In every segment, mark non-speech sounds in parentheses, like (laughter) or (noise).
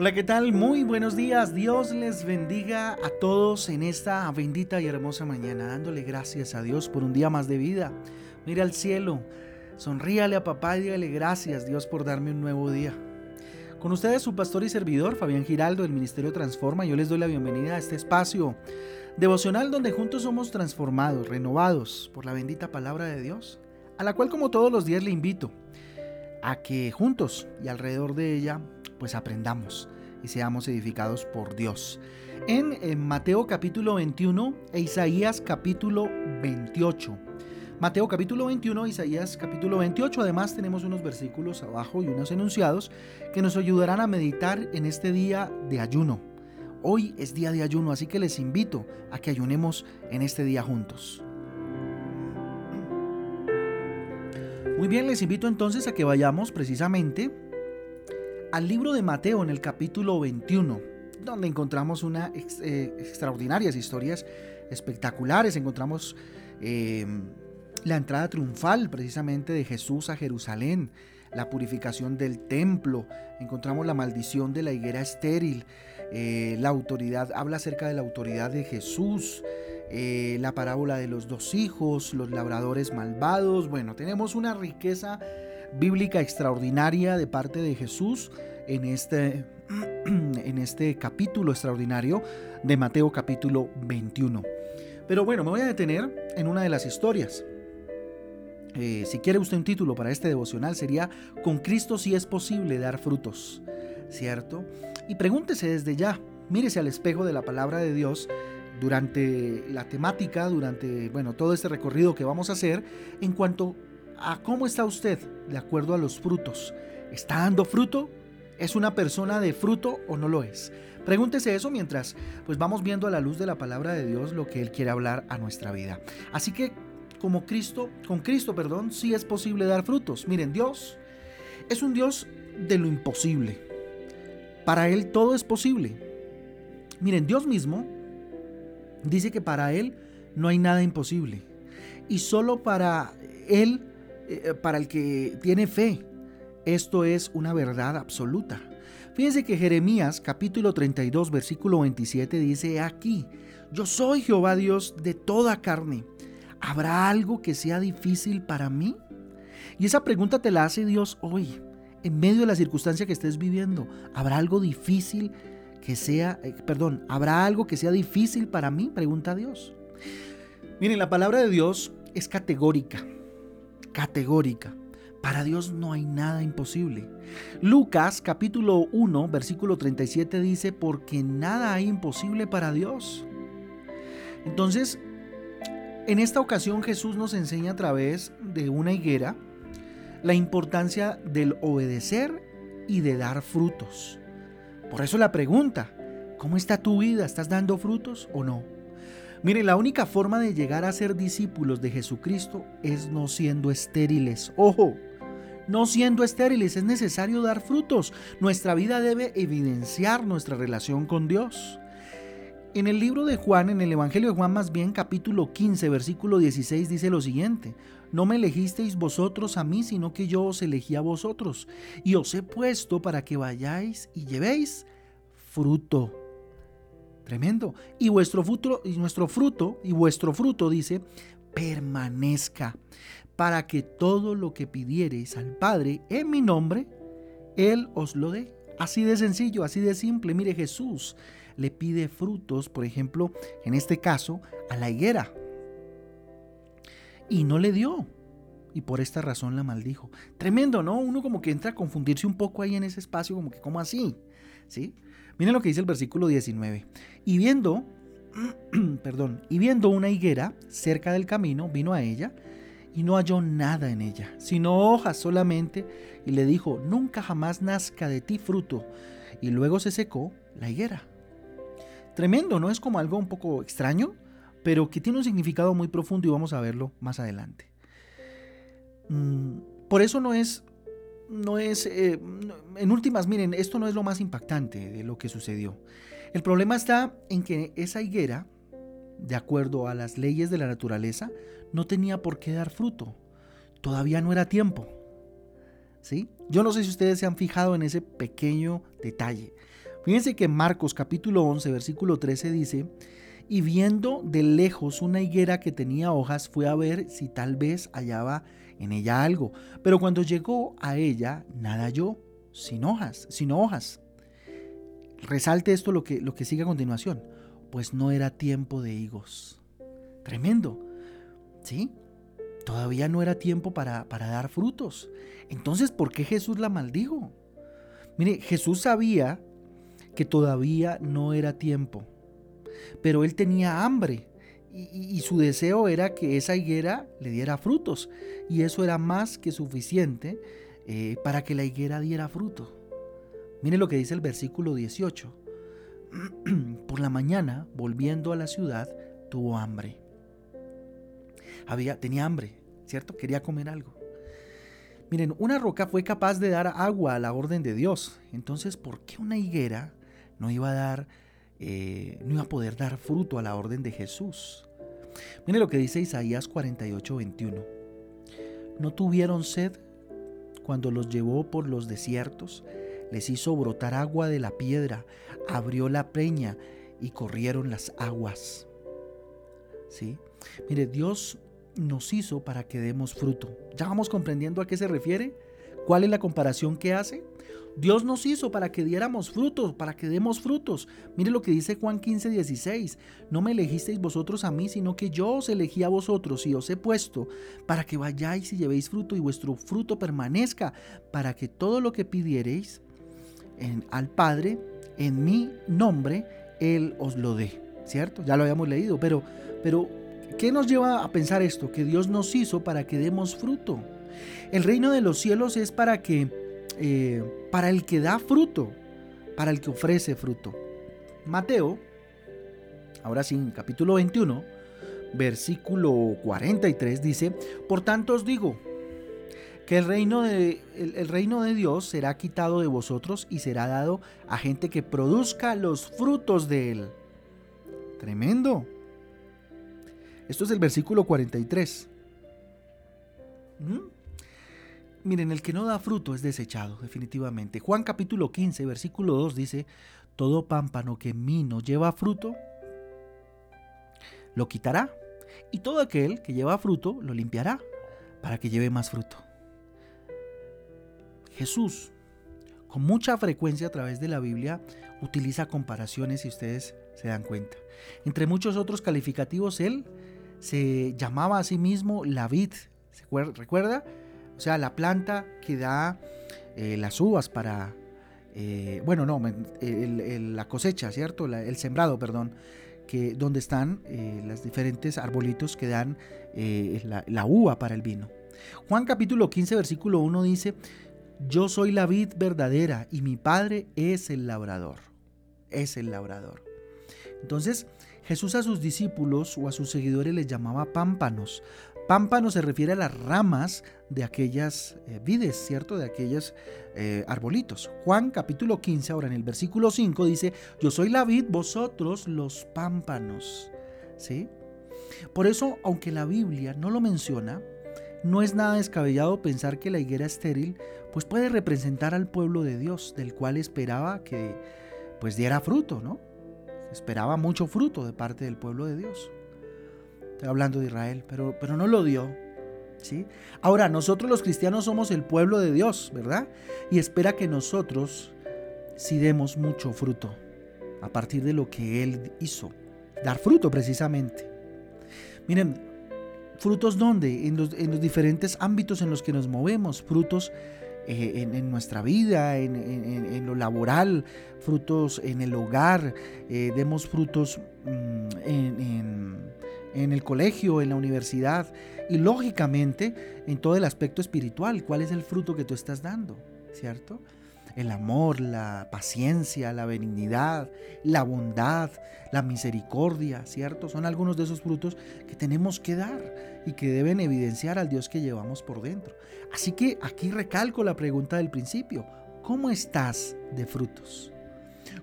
Hola, ¿qué tal? Muy buenos días. Dios les bendiga a todos en esta bendita y hermosa mañana, dándole gracias a Dios por un día más de vida. Mira al cielo, sonríale a papá y dígale gracias Dios por darme un nuevo día. Con ustedes su pastor y servidor, Fabián Giraldo, del Ministerio Transforma. Yo les doy la bienvenida a este espacio devocional donde juntos somos transformados, renovados por la bendita palabra de Dios, a la cual como todos los días le invito a que juntos y alrededor de ella pues aprendamos y seamos edificados por Dios. En, Mateo capítulo 21 e Isaías capítulo 28. Mateo capítulo 21, Isaías capítulo 28. Además tenemos unos versículos abajo y unos enunciados que nos ayudarán a meditar en este día de ayuno. Hoy es día de ayuno, así que les invito a que ayunemos en este día juntos. Muy bien, les invito entonces a que vayamos precisamente al libro de Mateo en el capítulo 21, donde encontramos una eh, extraordinarias historias espectaculares. Encontramos em, la entrada triunfal precisamente de Jesús a Jerusalén, la purificación del templo, encontramos la maldición de la higuera estéril, eh, la autoridad, habla acerca de la autoridad de Jesús, eh, la parábola de los dos hijos, los labradores malvados. Bueno, tenemos una riqueza bíblica extraordinaria de parte de Jesús en este, (clears throat) en este capítulo extraordinario de Mateo capítulo 21. Pero bueno, me voy a detener en una de las historias. Eh, si quiere usted un título para este devocional sería Con Cristo sí es posible dar frutos, ¿cierto? Y pregúntese desde ya, mírese al espejo de la palabra de Dios durante la temática, durante, bueno, todo este recorrido que vamos a hacer en cuanto cómo está usted de acuerdo a los frutos. ¿Está dando fruto? ¿Es una persona de fruto o no lo es? Pregúntese eso mientras pues vamos viendo a la luz de la palabra de Dios lo que él quiere hablar a nuestra vida. Así que como Cristo, con Cristo, perdón, sí es posible dar frutos. Miren, Dios es un Dios de lo imposible. Para él todo es posible. Miren, Dios mismo dice que para él no hay nada imposible. Y solo para él eh, para el que tiene fe. Esto es una verdad absoluta. Fíjense que Jeremías capítulo 32 versículo 27 dice aquí, yo soy Jehová Dios de toda carne. ¿Habrá algo que sea difícil para mí? Y esa pregunta te la hace Dios hoy, en medio de la circunstancia que estés viviendo. ¿Habrá algo difícil que sea, eh, perdón, ¿habrá algo que sea difícil para mí? Pregunta Dios. Miren, la palabra de Dios es categórica categórica. Para Dios no hay nada imposible. Lucas capítulo 1 versículo 37 dice, porque nada hay imposible para Dios. Entonces, en esta ocasión Jesús nos enseña a través de una higuera la importancia del obedecer y de dar frutos. Por eso la pregunta, ¿cómo está tu vida? ¿Estás dando frutos o no? Mire, la única forma de llegar a ser discípulos de Jesucristo es no siendo estériles. Ojo, no siendo estériles, es necesario dar frutos. Nuestra vida debe evidenciar nuestra relación con Dios. En el libro de Juan, en el Evangelio de Juan más bien, capítulo 15, versículo 16, dice lo siguiente, no me elegisteis vosotros a mí, sino que yo os elegí a vosotros, y os he puesto para que vayáis y llevéis fruto Tremendo. Y vuestro fruto, y nuestro fruto, y vuestro fruto, dice, permanezca, para que todo lo que pidiereis al Padre en mi nombre, Él os lo dé. Así de sencillo, así de simple. Mire, Jesús le pide frutos, por ejemplo, en este caso, a la higuera. Y no le dio. Y por esta razón la maldijo. Tremendo, ¿no? Uno como que entra a confundirse un poco ahí en ese espacio, como que, ¿cómo así? ¿Sí? Miren lo que dice el versículo 19. Y viendo, (clears throat) perdón, y viendo una higuera cerca del camino, vino a ella y no halló nada en ella, sino hojas solamente, y le dijo, nunca jamás nazca de ti fruto. Y luego se secó la higuera. Tremendo, ¿no? Es como algo un poco extraño, pero que tiene un significado muy profundo y vamos a verlo más adelante. Mm, por eso no es no es, eh, en últimas, miren, esto no es lo más impactante de lo que sucedió. El problema está en que esa higuera, de acuerdo a las leyes de la naturaleza, no tenía por qué dar fruto. Todavía no era tiempo. ¿Sí? Yo no sé si ustedes se han fijado en ese pequeño detalle. Fíjense que Marcos capítulo 11, versículo 13 dice, y viendo de lejos una higuera que tenía hojas, fue a ver si tal vez hallaba en ella algo. Pero cuando llegó a ella, nada halló, sin hojas, sin hojas. Resalte esto lo que, lo que sigue a continuación, pues no era tiempo de higos. Tremendo, ¿sí? Todavía no era tiempo para, para dar frutos. Entonces, ¿por qué Jesús la maldijo? Mire, Jesús sabía que todavía no era tiempo, pero él tenía hambre y, su deseo era que esa higuera le diera frutos y eso era más que suficiente eh, para que la higuera diera fruto. Mire lo que dice el versículo 18. (clears throat) Por la mañana, volviendo a la ciudad, tuvo hambre. Había, tenía hambre, ¿cierto? Quería comer algo. Miren, una roca fue capaz de dar agua a la orden de Dios. Entonces, ¿por qué una higuera no iba a dar, eh, no iba a poder dar fruto a la orden de Jesús? Mire lo que dice Isaías 48, 21. No tuvieron sed cuando los llevó por los desiertos, les hizo brotar agua de la piedra, abrió la peña y corrieron las aguas. ¿Sí? Mire, Dios nos hizo para que demos fruto. ¿Ya vamos comprendiendo a qué se refiere? ¿Cuál es la comparación que hace? Dios nos hizo para que diéramos frutos, para que demos frutos. Mire lo que dice Juan 15, 16. No me elegisteis vosotros a mí, sino que yo os elegí a vosotros y os he puesto para que vayáis y llevéis fruto y vuestro fruto permanezca, para que todo lo que pidiereis en, al Padre en mi nombre, Él os lo dé. ¿Cierto? Ya lo habíamos leído, pero, pero ¿qué nos lleva a pensar esto? Que Dios nos hizo para que demos fruto. El reino de los cielos es para que, eh, para el que da fruto, para el que ofrece fruto. Mateo, ahora sí, capítulo 21, versículo 43 dice, por tanto os digo, que el reino, de, el reino de Dios será quitado de vosotros y será dado a gente que produzca los frutos de él. Tremendo. Esto es el versículo 43. Miren, el que no da fruto es desechado, definitivamente. Juan capítulo 15, versículo 2 dice, todo pámpano que en mí no lleva fruto, lo quitará. Y todo aquel que lleva fruto, lo limpiará, para que lleve más fruto. Jesús, con mucha frecuencia a través de la Biblia, utiliza comparaciones, si ustedes se dan cuenta. Entre muchos otros calificativos, él se llamaba a sí mismo la vid. ¿Se recuerda? O sea, la planta que da eh, las uvas para, eh, bueno, no, la cosecha, ¿cierto? el sembrado, perdón, que, donde están eh, los diferentes arbolitos que dan la, la uva para el vino. Juan capítulo 15, versículo 1 dice, yo soy la vid verdadera y mi padre es el labrador. Es el labrador. Entonces, Jesús a sus discípulos o a sus seguidores les llamaba pámpanos. Pámpano se refiere a las ramas de aquellas eh, vides, ¿cierto? De aquellos eh, arbolitos. Juan capítulo 15, ahora en el versículo 5 dice, yo soy la vid, vosotros los pámpanos. ¿Sí? Por eso, aunque la Biblia no lo menciona, no es nada descabellado pensar que la higuera estéril pues puede representar al pueblo de Dios, del cual esperaba que pues diera fruto, ¿no? Esperaba mucho fruto de parte del pueblo de Dios. Estoy hablando de Israel, pero, pero no lo dio. ¿sí? Ahora, nosotros los cristianos somos el pueblo de Dios, ¿verdad? Y espera que nosotros si demos mucho fruto a partir de lo que Él hizo. Dar fruto precisamente. Miren, frutos dónde? En los, en los diferentes ámbitos en los que nos movemos. Frutos eh, en, nuestra vida, en, lo laboral, frutos en el hogar, eh, demos frutos mm, en en el colegio, en la universidad y lógicamente en todo el aspecto espiritual. ¿Cuál es el fruto que tú estás dando? ¿Cierto? El amor, la paciencia, la benignidad, la bondad, la misericordia, ¿cierto? Son algunos de esos frutos que tenemos que dar y que deben evidenciar al Dios que llevamos por dentro. Así que aquí recalco la pregunta del principio. ¿Cómo estás de frutos?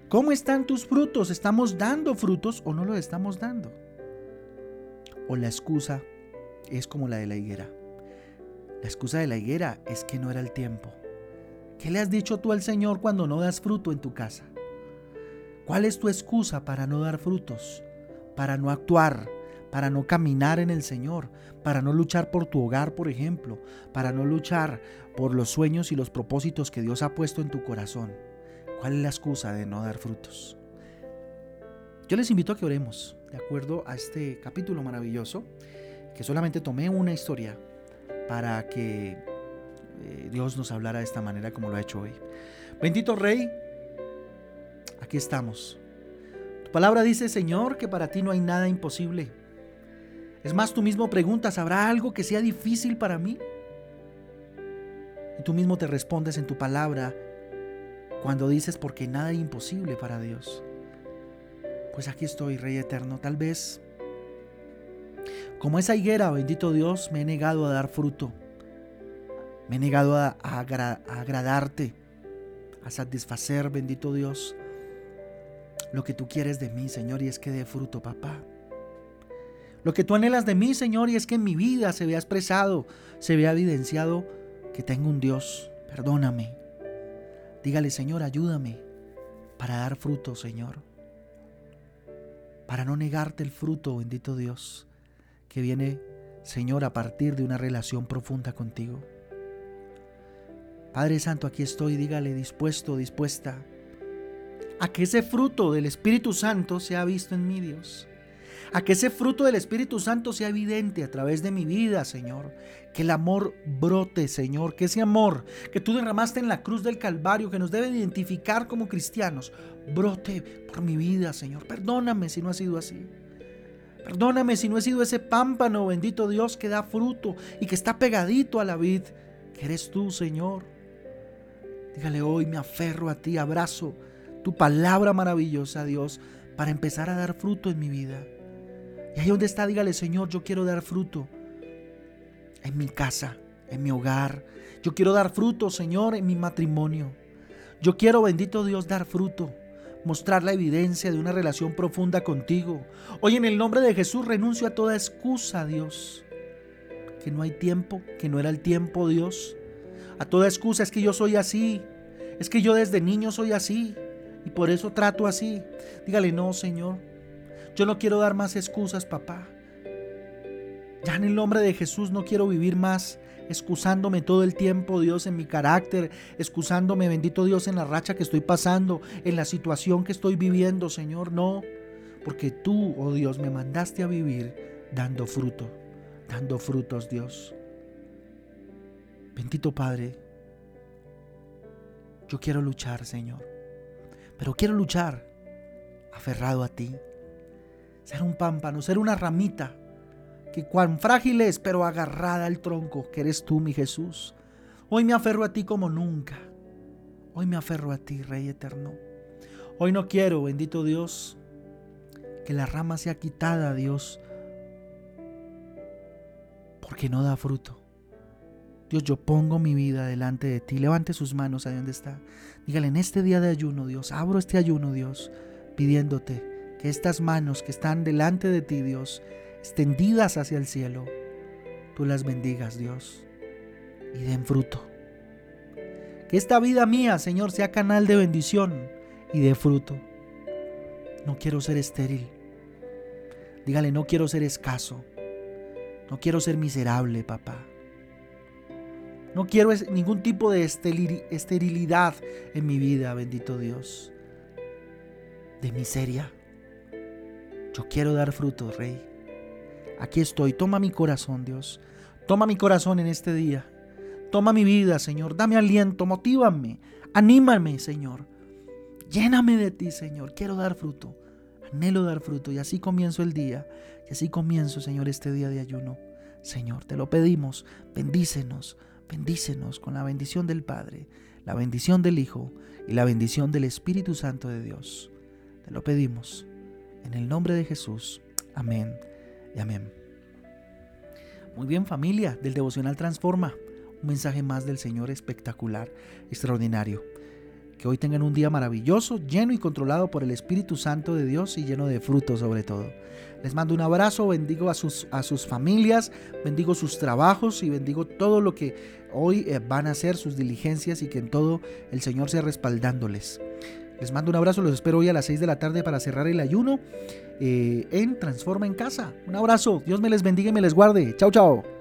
¿Cómo están tus frutos? ¿Estamos dando frutos o no los estamos dando? O la excusa es como la de la higuera. La excusa de la higuera es que no era el tiempo. ¿Qué le has dicho tú al Señor cuando no das fruto en tu casa? ¿Cuál es tu excusa para no dar frutos? Para no actuar, para no caminar en el Señor, para no luchar por tu hogar, por ejemplo, para no luchar por los sueños y los propósitos que Dios ha puesto en tu corazón. ¿Cuál es la excusa de no dar frutos? Yo les invito a que oremos, de acuerdo a este capítulo maravilloso, que solamente tomé una historia para que eh, Dios nos hablara de esta manera como lo ha hecho hoy. Bendito Rey, aquí estamos. Tu palabra dice, Señor, que para ti no hay nada imposible. Es más, tú mismo preguntas, ¿habrá algo que sea difícil para mí? Y tú mismo te respondes en tu palabra cuando dices, porque nada es imposible para Dios. Pues aquí estoy, Rey Eterno. Tal vez, como esa higuera, bendito Dios, me he negado a dar fruto. Me he negado a, agradarte, a satisfacer, bendito Dios, lo que tú quieres de mí, Señor, y es que dé fruto, papá. Lo que tú anhelas de mí, Señor, y es que en mi vida se vea expresado, se vea evidenciado que tengo un Dios. Perdóname. Dígale, Señor, ayúdame para dar fruto, Señor. Para no negarte el fruto, bendito Dios, que viene, Señor, a partir de una relación profunda contigo. Padre Santo, aquí estoy, dígale, dispuesto, dispuesta a que ese fruto del Espíritu Santo sea visto en mí, Dios a que ese fruto del Espíritu Santo sea evidente a través de mi vida, Señor. Que el amor brote, Señor. Que ese amor que tú derramaste en la cruz del Calvario, que nos debe identificar como cristianos, brote por mi vida, Señor. Perdóname si no ha sido así. Perdóname si no he sido ese pámpano, bendito Dios, que da fruto y que está pegadito a la vid, que eres tú, Señor. Dígale hoy, me aferro a ti, abrazo tu palabra maravillosa, Dios, para empezar a dar fruto en mi vida. Y ahí donde está, dígale, Señor, yo quiero dar fruto en mi casa, en mi hogar. Yo quiero dar fruto, Señor, en mi matrimonio. Yo quiero, bendito Dios, dar fruto, mostrar la evidencia de una relación profunda contigo. Hoy en el nombre de Jesús renuncio a toda excusa, Dios. Que no hay tiempo, que no era el tiempo, Dios. A toda excusa es que yo soy así. Es que yo desde niño soy así. Y por eso trato así. Dígale, no, Señor. Yo no quiero dar más excusas, papá. Ya en el nombre de Jesús no quiero vivir más excusándome todo el tiempo, Dios, en mi carácter, excusándome, bendito Dios, en la racha que estoy pasando, en la situación que estoy viviendo, Señor. No, porque tú, oh Dios, me mandaste a vivir dando fruto, dando frutos, Dios. Bendito Padre, yo quiero luchar, Señor, pero quiero luchar aferrado a ti ser un pámpano, ser una ramita, que cuán frágil es, pero agarrada al tronco, que eres tú, mi Jesús. Hoy me aferro a ti como nunca. Hoy me aferro a ti, Rey eterno. Hoy no quiero, bendito Dios, que la rama sea quitada, Dios, porque no da fruto. Dios, yo pongo mi vida delante de ti. Levante sus manos ahí donde está. Dígale, en este día de ayuno, Dios, abro este ayuno, Dios, pidiéndote que estas manos que están delante de ti, Dios, extendidas hacia el cielo, tú las bendigas, Dios, y den fruto. Que esta vida mía, Señor, sea canal de bendición y de fruto. No quiero ser estéril. Dígale, no quiero ser escaso. No quiero ser miserable, papá. No quiero ningún tipo de esterilidad en mi vida, bendito Dios. De miseria. Yo quiero dar fruto, Rey. Aquí estoy. Toma mi corazón, Dios. Toma mi corazón en este día. Toma mi vida, Señor. Dame aliento, motívame, anímame, Señor. Lléname de ti, Señor. Quiero dar fruto. Anhelo dar fruto. Y así comienzo el día. Y así comienzo, Señor, este día de ayuno. Señor, te lo pedimos. Bendícenos. Bendícenos con la bendición del Padre, la bendición del Hijo y la bendición del Espíritu Santo de Dios. Te lo pedimos en el nombre de Jesús. Amén y amén. Muy bien familia del devocional Transforma. Un mensaje más del Señor espectacular, extraordinario. Que hoy tengan un día maravilloso, lleno y controlado por el Espíritu Santo de Dios y lleno de frutos sobre todo. Les mando un abrazo, bendigo a sus, a sus familias, bendigo sus trabajos y bendigo todo lo que hoy eh, van a hacer, sus diligencias y que en todo el Señor sea respaldándoles. Les mando un abrazo, los espero hoy a las 6 de la tarde para cerrar el ayuno eh, en Transforma en Casa. Un abrazo, Dios me les bendiga y me les guarde. Chao, chao.